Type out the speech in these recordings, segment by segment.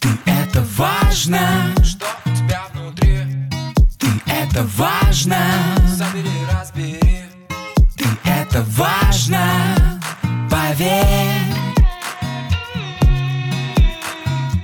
Ты это важно, Что у тебя внутри? ты это важно, Забери, разбери ты это важно, поверь.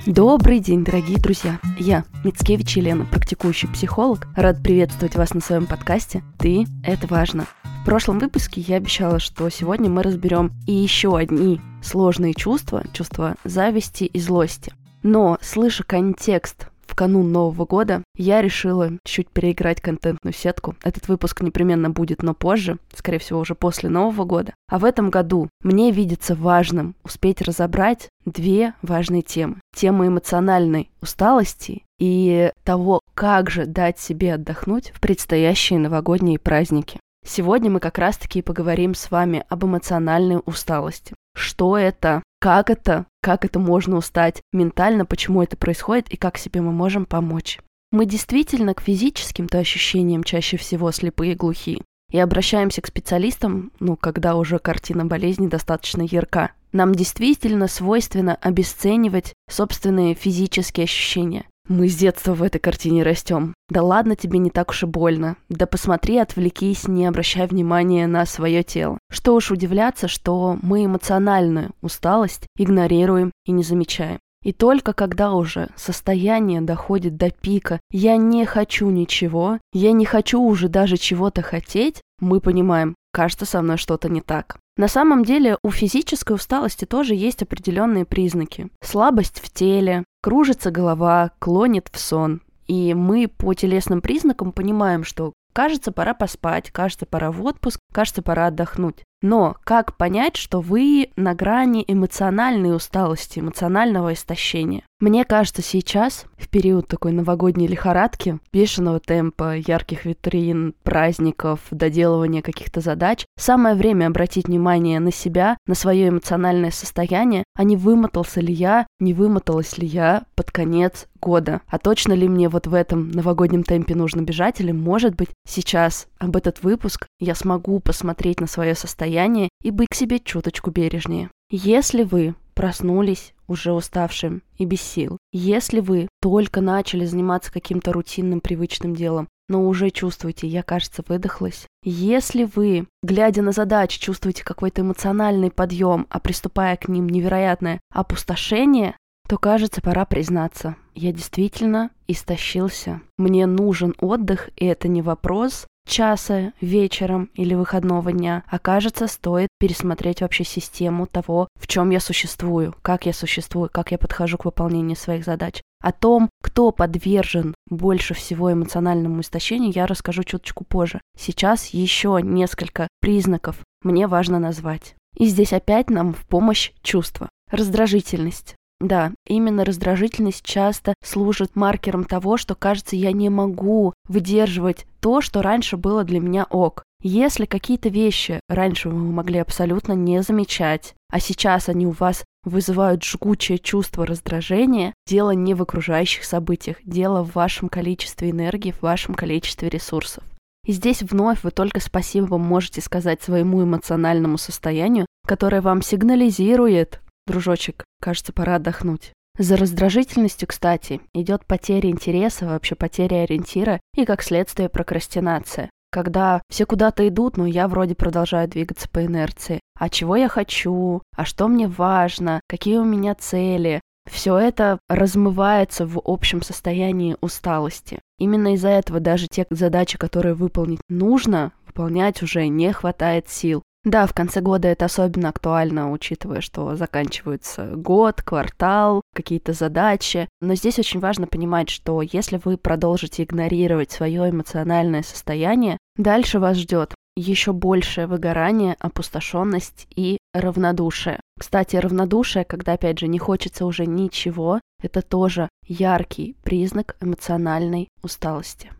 Добрый день, дорогие друзья! Я, Мицкевич Елена, практикующий психолог, рад приветствовать вас на своем подкасте «Ты – это важно». В прошлом выпуске я обещала, что сегодня мы разберем и еще одни сложные чувства, чувства зависти и злости. Но, слыша контекст в канун Нового года, я решила чуть переиграть контентную сетку. Этот выпуск непременно будет, но позже, скорее всего, уже после Нового года. А в этом году мне видится важным успеть разобрать две важные темы. Тема эмоциональной усталости и того, как же дать себе отдохнуть в предстоящие новогодние праздники. Сегодня мы как раз-таки поговорим с вами об эмоциональной усталости. Что это? Как это? Как это можно устать ментально? Почему это происходит? И как себе мы можем помочь? Мы действительно к физическим-то ощущениям чаще всего слепые и глухие. И обращаемся к специалистам, ну, когда уже картина болезни достаточно ярка. Нам действительно свойственно обесценивать собственные физические ощущения. Мы с детства в этой картине растем. Да ладно, тебе не так уж и больно. Да посмотри, отвлекись, не обращай внимания на свое тело. Что уж удивляться, что мы эмоциональную усталость игнорируем и не замечаем. И только когда уже состояние доходит до пика «я не хочу ничего», «я не хочу уже даже чего-то хотеть», мы понимаем, кажется, со мной что-то не так. На самом деле у физической усталости тоже есть определенные признаки. Слабость в теле, кружится голова, клонит в сон. И мы по телесным признакам понимаем, что кажется, пора поспать, кажется, пора в отпуск, кажется, пора отдохнуть. Но как понять, что вы на грани эмоциональной усталости, эмоционального истощения? Мне кажется, сейчас, в период такой новогодней лихорадки, бешеного темпа, ярких витрин, праздников, доделывания каких-то задач, самое время обратить внимание на себя, на свое эмоциональное состояние, а не вымотался ли я, не вымоталась ли я под конец года. А точно ли мне вот в этом новогоднем темпе нужно бежать, или, может быть, сейчас об этот выпуск я смогу посмотреть на свое состояние и быть к себе чуточку бережнее. Если вы проснулись уже уставшим и без сил, если вы только начали заниматься каким-то рутинным привычным делом, но уже чувствуете, я, кажется, выдохлась. Если вы, глядя на задачи, чувствуете какой-то эмоциональный подъем, а приступая к ним невероятное опустошение, то, кажется, пора признаться. Я действительно истощился. Мне нужен отдых, и это не вопрос часа вечером или выходного дня, а кажется, стоит пересмотреть вообще систему того, в чем я существую, как я существую, как я подхожу к выполнению своих задач. О том, кто подвержен больше всего эмоциональному истощению, я расскажу чуточку позже. Сейчас еще несколько признаков мне важно назвать. И здесь опять нам в помощь чувства. Раздражительность. Да, именно раздражительность часто служит маркером того, что, кажется, я не могу выдерживать то, что раньше было для меня ок. Если какие-то вещи раньше вы могли абсолютно не замечать, а сейчас они у вас вызывают жгучее чувство раздражения, дело не в окружающих событиях, дело в вашем количестве энергии, в вашем количестве ресурсов. И здесь вновь вы только спасибо можете сказать своему эмоциональному состоянию, которое вам сигнализирует, дружочек, кажется, пора отдохнуть. За раздражительностью, кстати, идет потеря интереса, вообще потеря ориентира и, как следствие, прокрастинация. Когда все куда-то идут, но я вроде продолжаю двигаться по инерции. А чего я хочу? А что мне важно? Какие у меня цели? Все это размывается в общем состоянии усталости. Именно из-за этого даже те задачи, которые выполнить нужно, выполнять уже не хватает сил. Да, в конце года это особенно актуально, учитывая, что заканчивается год, квартал, какие-то задачи. Но здесь очень важно понимать, что если вы продолжите игнорировать свое эмоциональное состояние, дальше вас ждет еще большее выгорание, опустошенность и равнодушие. Кстати, равнодушие, когда, опять же, не хочется уже ничего, это тоже яркий признак эмоциональной усталости.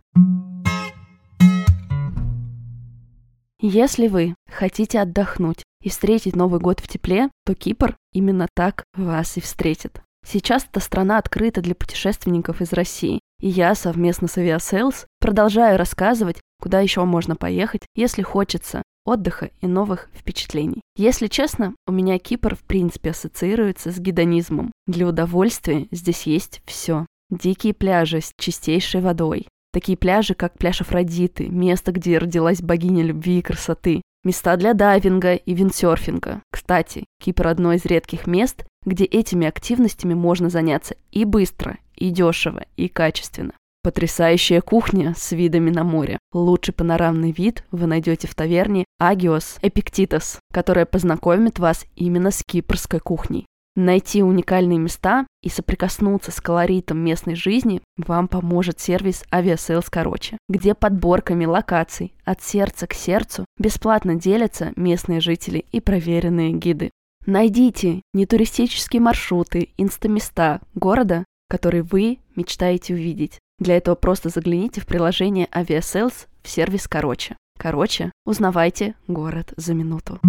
Если вы хотите отдохнуть и встретить Новый год в тепле, то Кипр именно так вас и встретит. Сейчас эта страна открыта для путешественников из России, и я совместно с Aviasales продолжаю рассказывать, куда еще можно поехать, если хочется отдыха и новых впечатлений. Если честно, у меня Кипр в принципе ассоциируется с гедонизмом. Для удовольствия здесь есть все. Дикие пляжи с чистейшей водой. Такие пляжи, как пляж Афродиты, место, где родилась богиня любви и красоты. Места для дайвинга и виндсерфинга. Кстати, Кипр одно из редких мест, где этими активностями можно заняться и быстро, и дешево, и качественно. Потрясающая кухня с видами на море. Лучший панорамный вид вы найдете в таверне Агиос Эпиктитос, которая познакомит вас именно с кипрской кухней. Найти уникальные места и соприкоснуться с колоритом местной жизни вам поможет сервис Aviasales Короче, где подборками локаций от сердца к сердцу бесплатно делятся местные жители и проверенные гиды. Найдите нетуристические маршруты, инстаместа города, которые вы мечтаете увидеть. Для этого просто загляните в приложение Aviasales в сервис Короче. Короче, узнавайте город за минуту.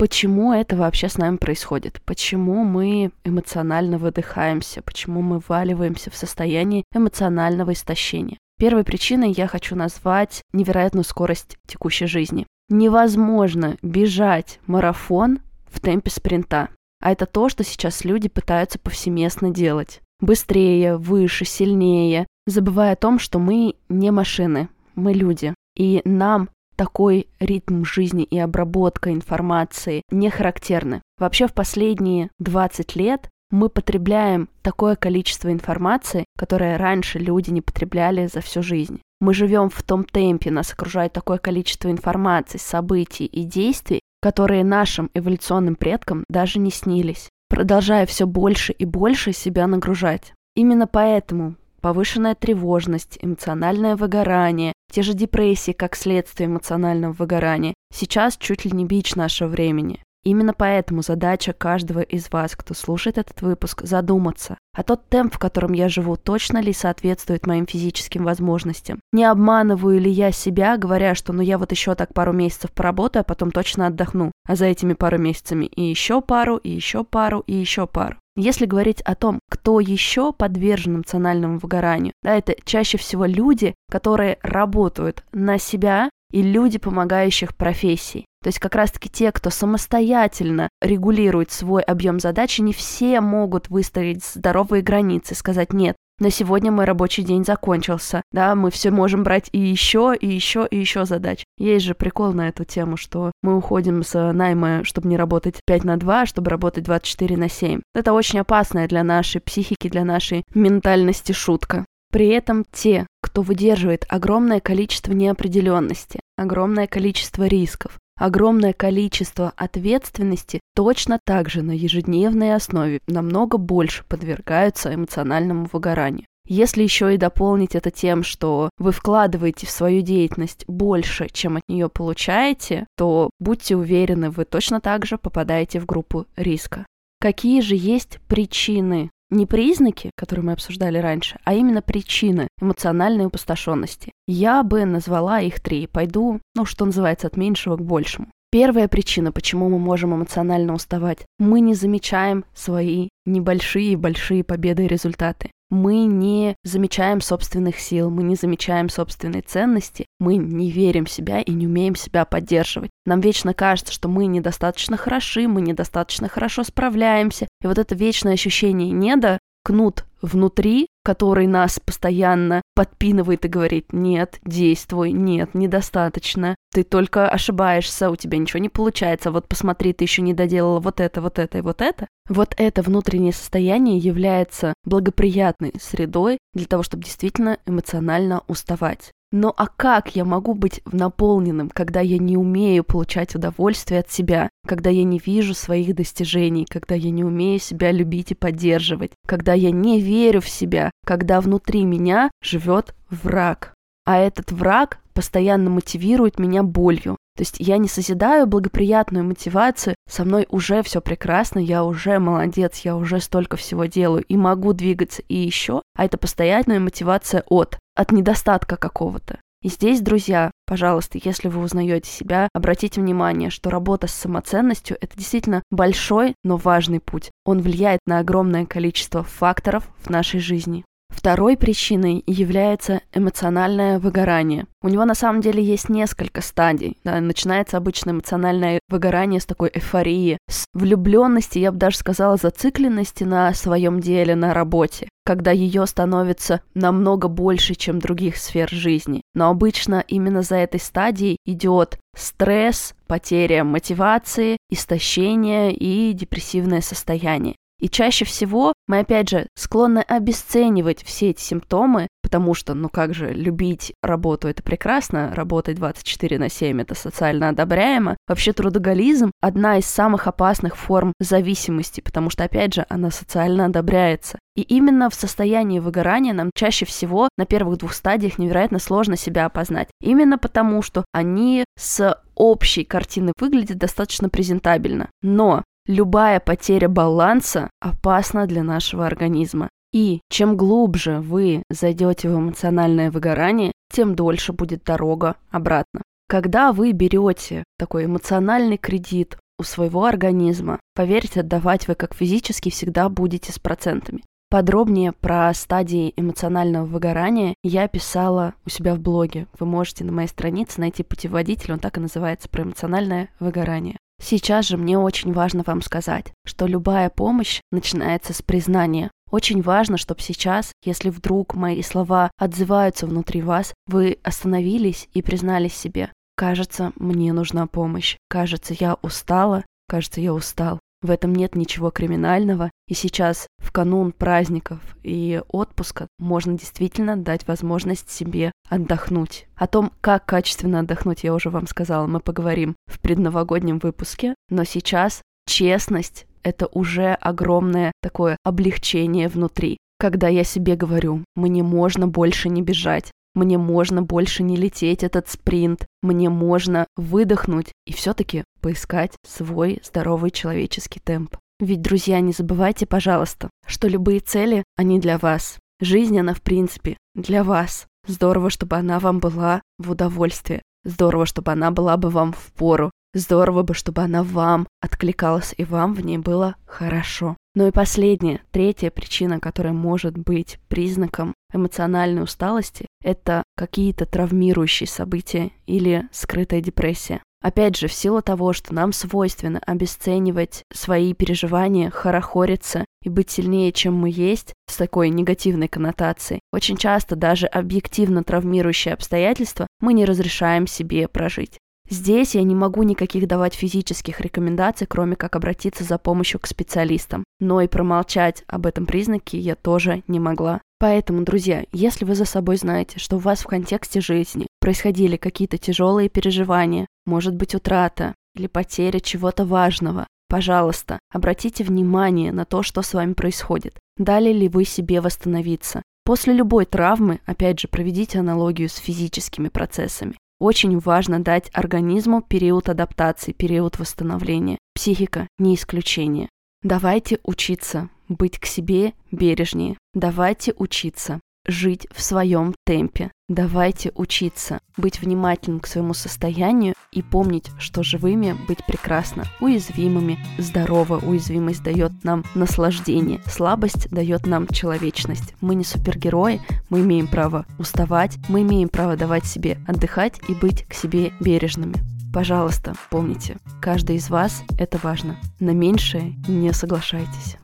Почему это вообще с нами происходит? Почему мы эмоционально выдыхаемся? Почему мы валиваемся в состояние эмоционального истощения? Первой причиной я хочу назвать невероятную скорость текущей жизни. Невозможно бежать марафон в темпе спринта. А это то, что сейчас люди пытаются повсеместно делать. Быстрее, выше, сильнее, забывая о том, что мы не машины, мы люди. И нам такой ритм жизни и обработка информации не характерны. Вообще в последние 20 лет мы потребляем такое количество информации, которое раньше люди не потребляли за всю жизнь. Мы живем в том темпе, нас окружает такое количество информации, событий и действий, которые нашим эволюционным предкам даже не снились, продолжая все больше и больше себя нагружать. Именно поэтому повышенная тревожность, эмоциональное выгорание, те же депрессии как следствие эмоционального выгорания, сейчас чуть ли не бич нашего времени. Именно поэтому задача каждого из вас, кто слушает этот выпуск, задуматься, а тот темп, в котором я живу, точно ли соответствует моим физическим возможностям? Не обманываю ли я себя, говоря, что ну я вот еще так пару месяцев поработаю, а потом точно отдохну, а за этими пару месяцами и еще пару, и еще пару, и еще пару. Если говорить о том, кто еще подвержен эмоциональному выгоранию, да, это чаще всего люди, которые работают на себя и люди помогающих профессий. То есть как раз-таки те, кто самостоятельно регулирует свой объем задач, не все могут выставить здоровые границы, сказать «нет, на сегодня мой рабочий день закончился, да, мы все можем брать и еще, и еще, и еще задач. Есть же прикол на эту тему, что мы уходим с найма, чтобы не работать 5 на 2, чтобы работать 24 на 7. Это очень опасная для нашей психики, для нашей ментальности шутка. При этом те, кто выдерживает огромное количество неопределенности, огромное количество рисков, огромное количество ответственности точно так же на ежедневной основе намного больше подвергаются эмоциональному выгоранию. Если еще и дополнить это тем, что вы вкладываете в свою деятельность больше, чем от нее получаете, то будьте уверены, вы точно так же попадаете в группу риска. Какие же есть причины не признаки, которые мы обсуждали раньше, а именно причины эмоциональной опустошенности. Я бы назвала их три. Пойду, ну, что называется, от меньшего к большему. Первая причина, почему мы можем эмоционально уставать. Мы не замечаем свои небольшие и большие победы и результаты. Мы не замечаем собственных сил, мы не замечаем собственной ценности, мы не верим в себя и не умеем себя поддерживать. Нам вечно кажется, что мы недостаточно хороши, мы недостаточно хорошо справляемся. И вот это вечное ощущение неда, кнут внутри, который нас постоянно подпинывает и говорит «нет, действуй, нет, недостаточно, ты только ошибаешься, у тебя ничего не получается, вот посмотри, ты еще не доделала вот это, вот это и вот это». Вот это внутреннее состояние является благоприятной средой для того, чтобы действительно эмоционально уставать. Но а как я могу быть наполненным, когда я не умею получать удовольствие от себя, когда я не вижу своих достижений, когда я не умею себя любить и поддерживать, когда я не верю в себя, когда внутри меня живет враг. А этот враг постоянно мотивирует меня болью. То есть я не созидаю благоприятную мотивацию, со мной уже все прекрасно, я уже молодец, я уже столько всего делаю и могу двигаться и еще, а это постоянная мотивация от от недостатка какого-то. И здесь, друзья, пожалуйста, если вы узнаете себя, обратите внимание, что работа с самоценностью – это действительно большой, но важный путь. Он влияет на огромное количество факторов в нашей жизни. Второй причиной является эмоциональное выгорание. У него на самом деле есть несколько стадий. Да, начинается обычно эмоциональное выгорание с такой эйфории, с влюбленности, я бы даже сказала, зацикленности на своем деле, на работе, когда ее становится намного больше, чем других сфер жизни. Но обычно именно за этой стадией идет стресс, потеря мотивации, истощение и депрессивное состояние. И чаще всего мы, опять же, склонны обесценивать все эти симптомы, потому что, ну как же, любить работу — это прекрасно, работать 24 на 7 — это социально одобряемо. Вообще трудоголизм — одна из самых опасных форм зависимости, потому что, опять же, она социально одобряется. И именно в состоянии выгорания нам чаще всего на первых двух стадиях невероятно сложно себя опознать. Именно потому, что они с общей картины выглядят достаточно презентабельно. Но Любая потеря баланса опасна для нашего организма. И чем глубже вы зайдете в эмоциональное выгорание, тем дольше будет дорога обратно. Когда вы берете такой эмоциональный кредит у своего организма, поверьте, отдавать вы как физически всегда будете с процентами. Подробнее про стадии эмоционального выгорания я писала у себя в блоге. Вы можете на моей странице найти путеводитель, он так и называется, про эмоциональное выгорание. Сейчас же мне очень важно вам сказать, что любая помощь начинается с признания. Очень важно, чтобы сейчас, если вдруг мои слова отзываются внутри вас, вы остановились и признались себе. Кажется, мне нужна помощь. Кажется, я устала. Кажется, я устал. В этом нет ничего криминального, и сейчас, в канун праздников и отпуска, можно действительно дать возможность себе отдохнуть. О том, как качественно отдохнуть, я уже вам сказала, мы поговорим в предновогоднем выпуске, но сейчас честность — это уже огромное такое облегчение внутри. Когда я себе говорю, мне можно больше не бежать, мне можно больше не лететь этот спринт, мне можно выдохнуть и все-таки поискать свой здоровый человеческий темп. Ведь, друзья, не забывайте, пожалуйста, что любые цели, они для вас. Жизнь, она в принципе для вас. Здорово, чтобы она вам была в удовольствие. Здорово, чтобы она была бы вам в пору. Здорово бы, чтобы она вам откликалась и вам в ней было хорошо. Ну и последняя, третья причина, которая может быть признаком эмоциональной усталости, это какие-то травмирующие события или скрытая депрессия. Опять же, в силу того, что нам свойственно обесценивать свои переживания, хорохориться и быть сильнее, чем мы есть, с такой негативной коннотацией, очень часто даже объективно травмирующие обстоятельства мы не разрешаем себе прожить. Здесь я не могу никаких давать физических рекомендаций, кроме как обратиться за помощью к специалистам. Но и промолчать об этом признаке я тоже не могла. Поэтому, друзья, если вы за собой знаете, что у вас в контексте жизни происходили какие-то тяжелые переживания, может быть утрата или потеря чего-то важного, пожалуйста, обратите внимание на то, что с вами происходит. Дали ли вы себе восстановиться? После любой травмы, опять же, проведите аналогию с физическими процессами. Очень важно дать организму период адаптации, период восстановления. Психика не исключение. Давайте учиться быть к себе бережнее. Давайте учиться жить в своем темпе. Давайте учиться быть внимательным к своему состоянию и помнить, что живыми быть прекрасно, уязвимыми, здорово. Уязвимость дает нам наслаждение, слабость дает нам человечность. Мы не супергерои, мы имеем право уставать, мы имеем право давать себе отдыхать и быть к себе бережными. Пожалуйста, помните, каждый из вас это важно. На меньшее не соглашайтесь.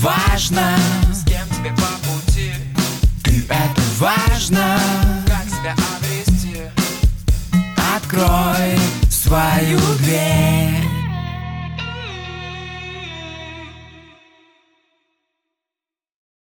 Важно. С кем тебе по пути? Ты это важно. Как себя обрести? Открой свою дверь